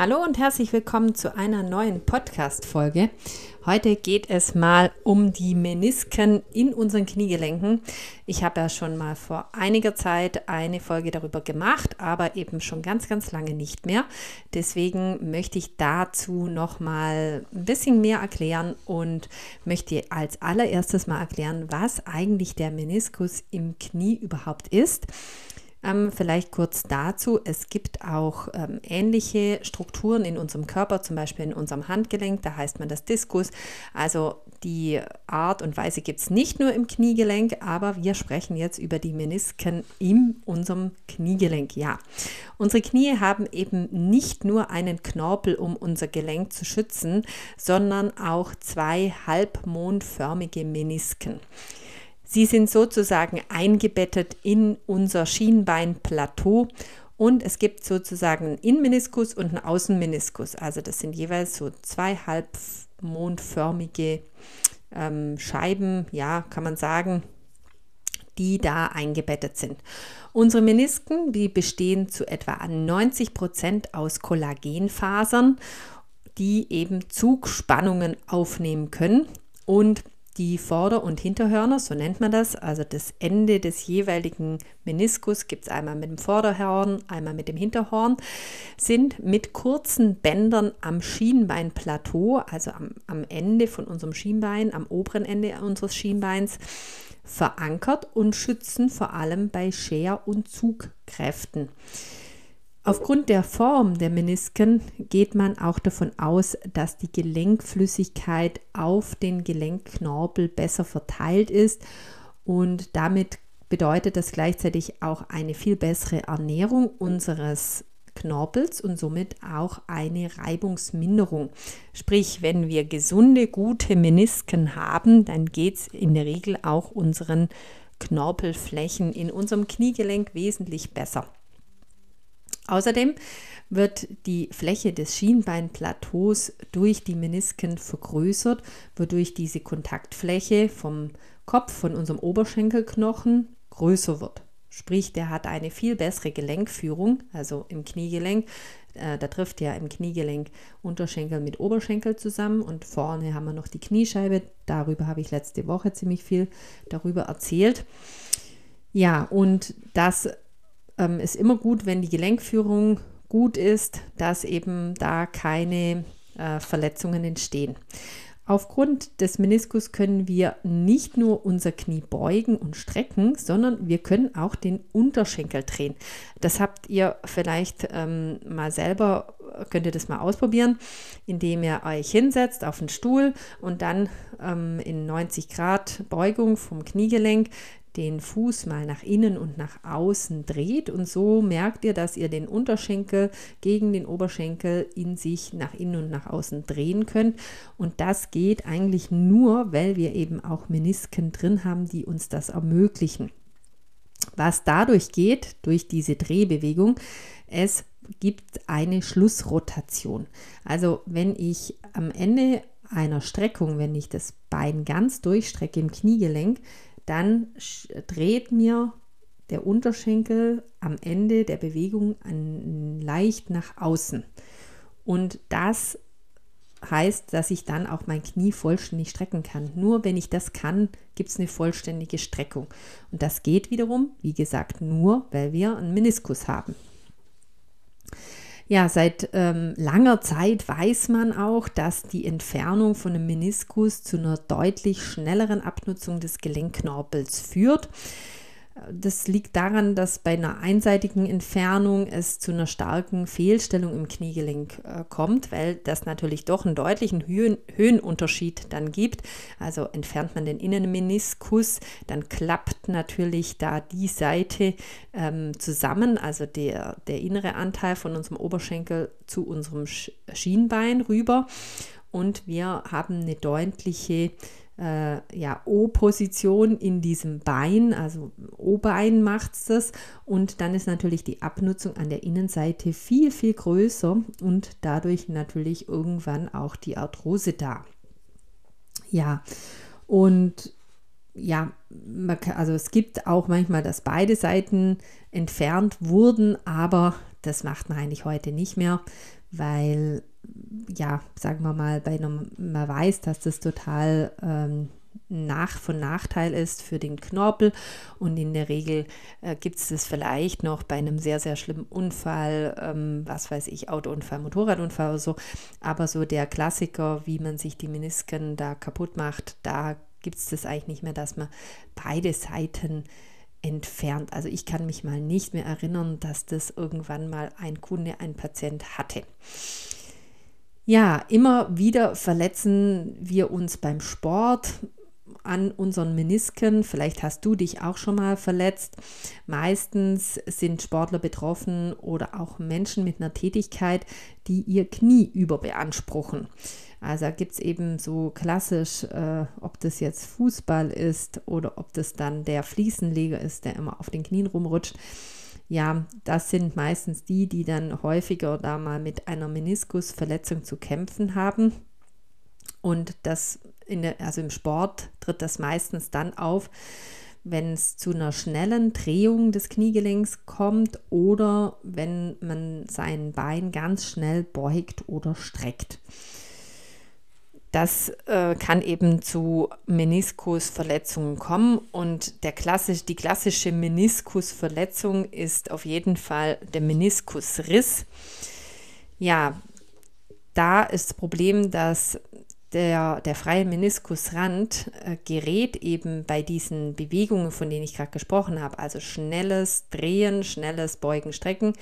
Hallo und herzlich willkommen zu einer neuen Podcast-Folge. Heute geht es mal um die Menisken in unseren Kniegelenken. Ich habe ja schon mal vor einiger Zeit eine Folge darüber gemacht, aber eben schon ganz, ganz lange nicht mehr. Deswegen möchte ich dazu noch mal ein bisschen mehr erklären und möchte als allererstes mal erklären, was eigentlich der Meniskus im Knie überhaupt ist. Ähm, vielleicht kurz dazu, es gibt auch ähm, ähnliche Strukturen in unserem Körper, zum Beispiel in unserem Handgelenk, da heißt man das Diskus. Also die Art und Weise gibt es nicht nur im Kniegelenk, aber wir sprechen jetzt über die Menisken in unserem Kniegelenk. Ja, unsere Knie haben eben nicht nur einen Knorpel, um unser Gelenk zu schützen, sondern auch zwei halbmondförmige Menisken. Sie sind sozusagen eingebettet in unser Schienbeinplateau und es gibt sozusagen einen Innenmeniskus und einen Außenmeniskus. Also das sind jeweils so zwei halbmondförmige ähm, Scheiben, ja, kann man sagen, die da eingebettet sind. Unsere Menisken, die bestehen zu etwa 90 Prozent aus Kollagenfasern, die eben Zugspannungen aufnehmen können und die Vorder- und Hinterhörner, so nennt man das, also das Ende des jeweiligen Meniskus gibt es einmal mit dem Vorderhorn, einmal mit dem Hinterhorn, sind mit kurzen Bändern am Schienbeinplateau, also am, am Ende von unserem Schienbein, am oberen Ende unseres Schienbeins, verankert und schützen vor allem bei Scher- und Zugkräften. Aufgrund der Form der Menisken geht man auch davon aus, dass die Gelenkflüssigkeit auf den Gelenkknorpel besser verteilt ist und damit bedeutet das gleichzeitig auch eine viel bessere Ernährung unseres Knorpels und somit auch eine Reibungsminderung. Sprich, wenn wir gesunde, gute Menisken haben, dann geht es in der Regel auch unseren Knorpelflächen in unserem Kniegelenk wesentlich besser. Außerdem wird die Fläche des Schienbeinplateaus durch die Menisken vergrößert, wodurch diese Kontaktfläche vom Kopf, von unserem Oberschenkelknochen größer wird. Sprich, der hat eine viel bessere Gelenkführung, also im Kniegelenk. Äh, da trifft ja im Kniegelenk Unterschenkel mit Oberschenkel zusammen und vorne haben wir noch die Kniescheibe. Darüber habe ich letzte Woche ziemlich viel darüber erzählt. Ja, und das ähm, ist immer gut, wenn die Gelenkführung gut ist, dass eben da keine äh, Verletzungen entstehen. Aufgrund des Meniskus können wir nicht nur unser Knie beugen und strecken, sondern wir können auch den Unterschenkel drehen. Das habt ihr vielleicht ähm, mal selber, könnt ihr das mal ausprobieren, indem ihr euch hinsetzt auf den Stuhl und dann ähm, in 90 Grad Beugung vom Kniegelenk den Fuß mal nach innen und nach außen dreht und so merkt ihr, dass ihr den Unterschenkel gegen den Oberschenkel in sich nach innen und nach außen drehen könnt und das geht eigentlich nur, weil wir eben auch Menisken drin haben, die uns das ermöglichen. Was dadurch geht, durch diese Drehbewegung, es gibt eine Schlussrotation. Also wenn ich am Ende einer Streckung, wenn ich das Bein ganz durchstrecke im Kniegelenk, dann dreht mir der Unterschenkel am Ende der Bewegung an, leicht nach außen. Und das heißt, dass ich dann auch mein Knie vollständig strecken kann. Nur wenn ich das kann, gibt es eine vollständige Streckung. Und das geht wiederum, wie gesagt, nur, weil wir einen Meniskus haben. Ja, seit ähm, langer Zeit weiß man auch, dass die Entfernung von einem Meniskus zu einer deutlich schnelleren Abnutzung des Gelenkknorpels führt. Das liegt daran, dass bei einer einseitigen Entfernung es zu einer starken Fehlstellung im Kniegelenk äh, kommt, weil das natürlich doch einen deutlichen Höhen Höhenunterschied dann gibt. Also entfernt man den Innenmeniskus, dann klappt natürlich da die Seite ähm, zusammen, also der, der innere Anteil von unserem Oberschenkel zu unserem Schienbein rüber und wir haben eine deutliche äh, ja, O-Position in diesem Bein, also O-Bein macht es das. Und dann ist natürlich die Abnutzung an der Innenseite viel, viel größer und dadurch natürlich irgendwann auch die Arthrose da. Ja, und ja, kann, also es gibt auch manchmal, dass beide Seiten entfernt wurden, aber Das macht man eigentlich heute nicht mehr, weil, ja, sagen wir mal, bei einem, man weiß, dass das total ähm, nach, von Nachteil ist für den Knorpel und in der Regel äh, gibt es das vielleicht noch bei einem sehr, sehr schlimmen Unfall, ähm, was weiß ich, Autounfall, Motorradunfall oder so, aber so der Klassiker, wie man sich die Menisken da kaputt macht, da gibt es das eigentlich nicht mehr, dass man beide Seiten entfernt. Also ich kann mich mal nicht mehr erinnern, dass das irgendwann mal ein Kunde, ein Patient hatte. Ja, immer wieder verletzen wir uns beim Sport an unseren Menisken. Vielleicht hast du dich auch schon mal verletzt. Meistens sind Sportler betroffen oder auch Menschen mit einer Tätigkeit, die ihr Knie überbeanspruchen. Also gibt es eben so klassisch, äh, ob das jetzt Fußball ist oder ob das dann der Fliesenleger ist, der immer auf den Knien rumrutscht. Ja, das sind meistens die, die dann häufiger da mal mit einer Meniskusverletzung zu kämpfen haben. Und das in der, also im Sport tritt das meistens dann auf, wenn es zu einer schnellen Drehung des Kniegelenks kommt oder wenn man sein Bein ganz schnell beugt oder streckt. Das äh, kann eben zu Meniskusverletzungen kommen und der klassisch, die klassische Meniskusverletzung ist auf jeden Fall der Meniskusriss. Ja, da ist das Problem, dass der, der freie Meniskusrand äh, gerät eben bei diesen Bewegungen, von denen ich gerade gesprochen habe, also schnelles Drehen, schnelles Beugen, Strecken,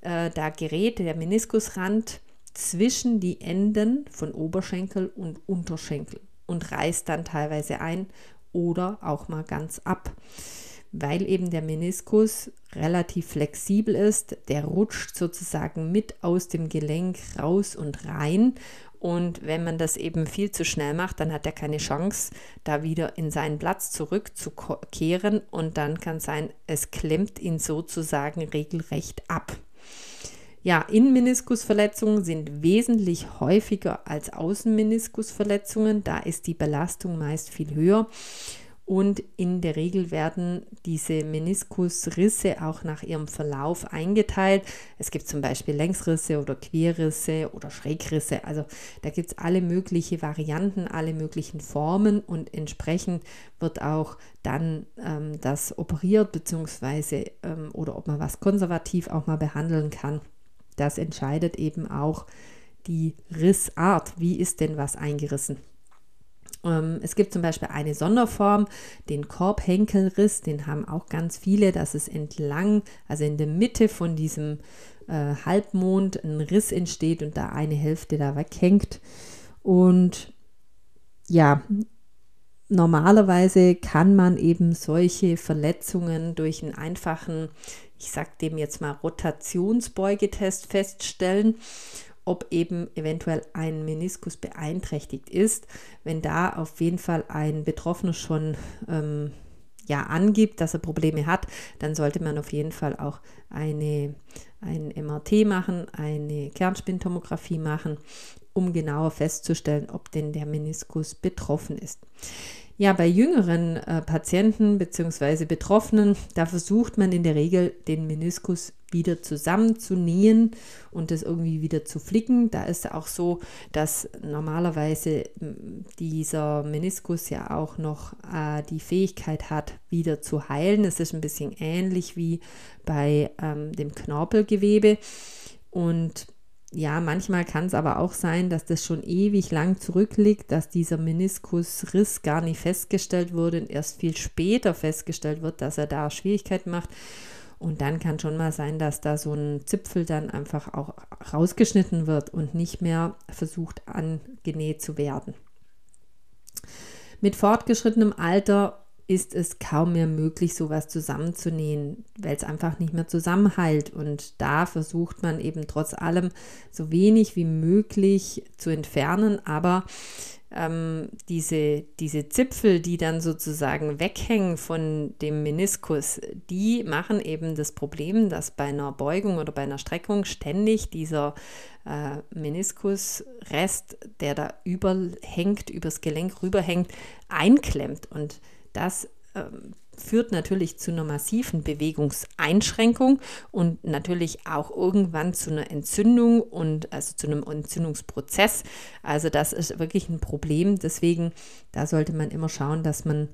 äh, da gerät der Meniskusrand zwischen die Enden von Oberschenkel und Unterschenkel und reißt dann teilweise ein oder auch mal ganz ab. Weil eben der Meniskus relativ flexibel ist, der rutscht sozusagen mit aus dem Gelenk raus und rein und wenn man das eben viel zu schnell macht, dann hat er keine Chance, da wieder in seinen Platz zurückzukehren. Und dann kann sein, es klemmt ihn sozusagen regelrecht ab. Ja, Innenmeniskusverletzungen sind wesentlich häufiger als Außenmeniskusverletzungen. Da ist die Belastung meist viel höher. Und in der Regel werden diese Meniskusrisse auch nach ihrem Verlauf eingeteilt. Es gibt zum Beispiel Längsrisse oder Querrisse oder Schrägrisse. Also da gibt es alle möglichen Varianten, alle möglichen Formen und entsprechend wird auch dann ähm, das operiert beziehungsweise ähm, oder ob man was konservativ auch mal behandeln kann. Das entscheidet eben auch die Rissart. Wie ist denn was eingerissen? Ähm, es gibt zum Beispiel eine Sonderform, den Korbhenkelriss, den haben auch ganz viele, dass es entlang, also in der Mitte von diesem äh, Halbmond ein Riss entsteht und da eine Hälfte da weghängt. Und ja, normalerweise kann man eben solche Verletzungen durch einen einfachen, ich sag dem jetzt mal Rotationsbeugetest feststellen ob eben eventuell ein Meniskus beeinträchtigt ist. Wenn da auf jeden Fall ein Betroffener schon ähm, ja, angibt, dass er Probleme hat, dann sollte man auf jeden Fall auch eine, ein MRT machen, eine Kernspintomographie machen, um genauer festzustellen, ob denn der Meniskus betroffen ist. Ja, bei jüngeren äh, Patienten bzw. Betroffenen, da versucht man in der Regel den Meniskus wieder zusammenzunähen und das irgendwie wieder zu flicken. Da ist auch so, dass normalerweise dieser Meniskus ja auch noch äh, die Fähigkeit hat, wieder zu heilen. Es ist ein bisschen ähnlich wie bei ähm, dem Knorpelgewebe. Und ja, manchmal kann es aber auch sein, dass das schon ewig lang zurückliegt, dass dieser Meniskusriss gar nicht festgestellt wurde und erst viel später festgestellt wird, dass er da Schwierigkeiten macht. Und dann kann schon mal sein, dass da so ein Zipfel dann einfach auch rausgeschnitten wird und nicht mehr versucht angenäht zu werden. Mit fortgeschrittenem Alter ist es kaum mehr möglich, sowas zusammenzunähen, weil es einfach nicht mehr zusammenhält. Und da versucht man eben trotz allem so wenig wie möglich zu entfernen, aber ähm, diese, diese Zipfel, die dann sozusagen weghängen von dem Meniskus, die machen eben das Problem, dass bei einer Beugung oder bei einer Streckung ständig dieser äh, Meniskusrest, der da überhängt, übers Gelenk rüberhängt, einklemmt. Und das ähm, führt natürlich zu einer massiven Bewegungseinschränkung und natürlich auch irgendwann zu einer Entzündung und also zu einem Entzündungsprozess. Also das ist wirklich ein Problem. Deswegen, da sollte man immer schauen, dass man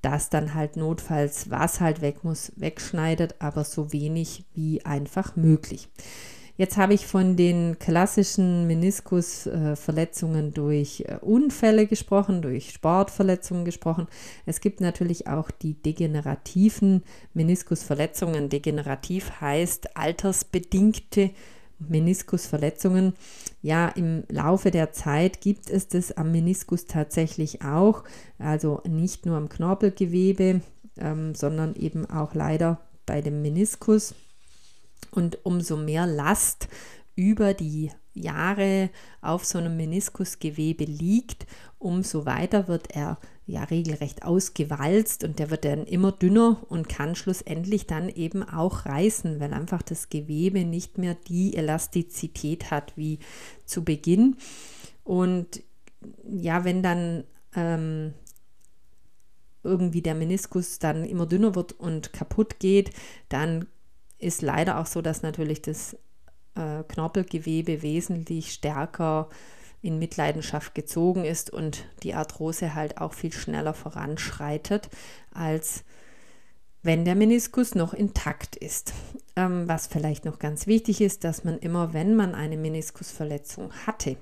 das dann halt notfalls, was halt weg muss, wegschneidet, aber so wenig wie einfach möglich. Jetzt habe ich von den klassischen Meniskusverletzungen durch äh, Unfälle gesprochen, durch Sportverletzungen gesprochen. Es gibt natürlich auch die degenerativen Meniskusverletzungen. Degenerativ heißt altersbedingte Meniskusverletzungen. Ja, im Laufe der Zeit gibt es das am Meniskus tatsächlich auch. Also nicht nur am Knorpelgewebe, ähm, sondern eben auch leider bei dem Meniskus. Und umso mehr Last über die Jahre auf so einem Meniskusgewebe liegt, umso weiter wird er ja regelrecht ausgewalzt und der wird dann immer dünner und kann schlussendlich dann eben auch reißen, weil einfach das Gewebe nicht mehr die Elastizität hat wie zu Beginn. Und ja, wenn dann ähm, irgendwie der Meniskus dann immer dünner wird und kaputt geht, dann ist leider auch so, dass natürlich das äh, Knorpelgewebe wesentlich stärker in Mitleidenschaft gezogen ist und die Arthrose halt auch viel schneller voranschreitet, als wenn der Meniskus noch intakt ist. Ähm, was vielleicht noch ganz wichtig ist, dass man immer, wenn man eine Meniskusverletzung hatte,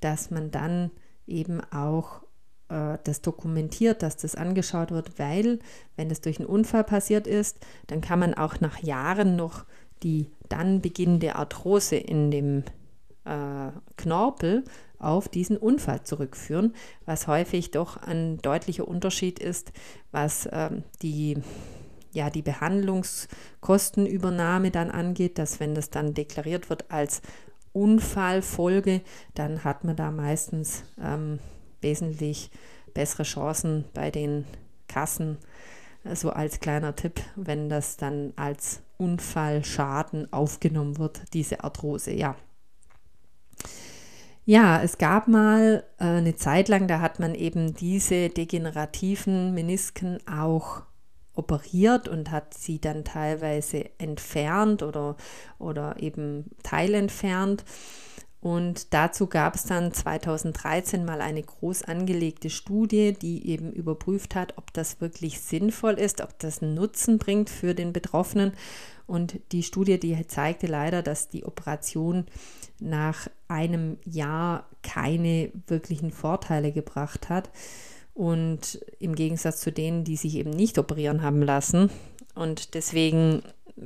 dass man dann eben auch äh, das dokumentiert, dass das angeschaut wird, weil wenn das durch einen Unfall passiert ist, dann kann man auch nach Jahren noch die dann beginnende Arthrose in dem äh, Knorpel auf diesen Unfall zurückführen, was häufig doch ein deutlicher Unterschied ist, was ähm, die ja, die Behandlungskostenübernahme dann angeht, dass wenn das dann deklariert wird als Unfallfolge, dann hat man da meistens ähm, wesentlich bessere Chancen bei den Kassen. So als kleiner Tipp, wenn das dann als Unfallschaden aufgenommen wird, diese Arthrose, ja. Ja, es gab mal äh, eine Zeit lang, da hat man eben diese degenerativen Menisken auch operiert und hat sie dann teilweise entfernt oder, oder eben teilentfernt. Und dazu gab es dann 2013 mal eine groß angelegte Studie, die eben überprüft hat, ob das wirklich sinnvoll ist, ob das Nutzen bringt für den Betroffenen. Und die Studie, die zeigte leider, dass die Operation nach einem Jahr keine wirklichen Vorteile gebracht hat. Und im Gegensatz zu denen, die sich eben nicht operieren haben lassen. Und deswegen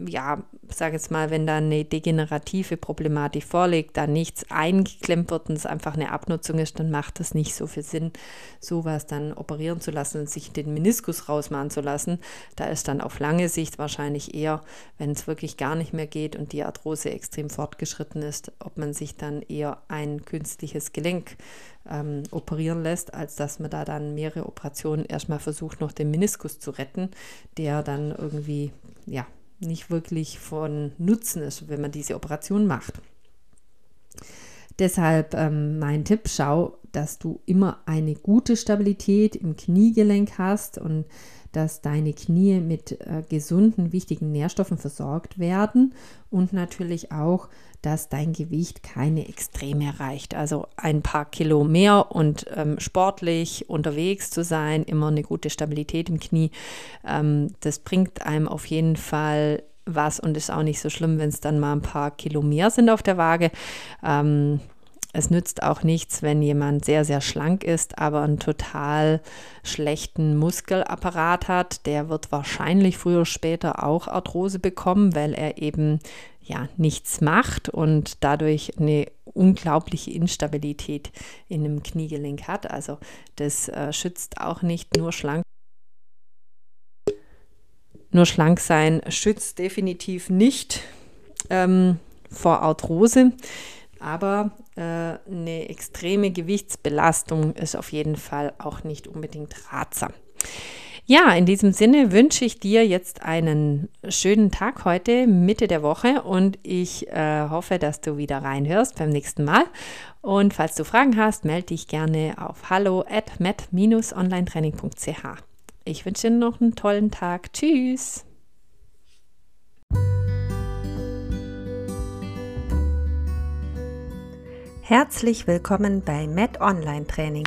ja, sage jetzt mal, wenn da eine degenerative Problematik vorliegt, da nichts eingeklemmt wird und es einfach eine Abnutzung ist, dann macht das nicht so viel Sinn, sowas dann operieren zu lassen und sich den Meniskus rausmachen zu lassen. Da ist dann auf lange Sicht wahrscheinlich eher, wenn es wirklich gar nicht mehr geht und die Arthrose extrem fortgeschritten ist, ob man sich dann eher ein künstliches Gelenk ähm, operieren lässt, als dass man da dann mehrere Operationen erstmal versucht, noch den Meniskus zu retten, der dann irgendwie, ja, nicht wirklich von Nutzen ist, wenn man diese Operation macht. Deshalb ähm, mein Tipp, schau, dass du immer eine gute Stabilität im Kniegelenk hast und dass deine Knie mit äh, gesunden, wichtigen Nährstoffen versorgt werden und natürlich auch, dass dein Gewicht keine Extreme erreicht. Also ein paar Kilo mehr und ähm, sportlich unterwegs zu sein, immer eine gute Stabilität im Knie, ähm, das bringt einem auf jeden Fall was und ist auch nicht so schlimm, wenn es dann mal ein paar Kilo mehr sind auf der Waage. Ähm, es nützt auch nichts, wenn jemand sehr, sehr schlank ist, aber einen total schlechten Muskelapparat hat. Der wird wahrscheinlich früher oder später auch Arthrose bekommen, weil er eben ja nichts macht und dadurch eine unglaubliche Instabilität in dem Kniegelenk hat. Also das äh, schützt auch nicht nur schlank. Nur schlank sein schützt definitiv nicht ähm, vor Arthrose. Aber äh, eine extreme Gewichtsbelastung ist auf jeden Fall auch nicht unbedingt ratsam. Ja, in diesem Sinne wünsche ich dir jetzt einen schönen Tag heute, Mitte der Woche, und ich äh, hoffe, dass du wieder reinhörst beim nächsten Mal. Und falls du Fragen hast, melde dich gerne auf hallo at met-onlinetraining.ch. Ich wünsche dir noch einen tollen Tag. Tschüss. Herzlich willkommen bei Med Online Training,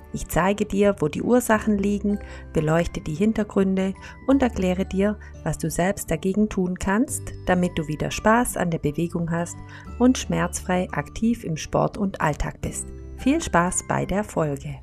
ich zeige dir, wo die Ursachen liegen, beleuchte die Hintergründe und erkläre dir, was du selbst dagegen tun kannst, damit du wieder Spaß an der Bewegung hast und schmerzfrei aktiv im Sport und Alltag bist. Viel Spaß bei der Folge!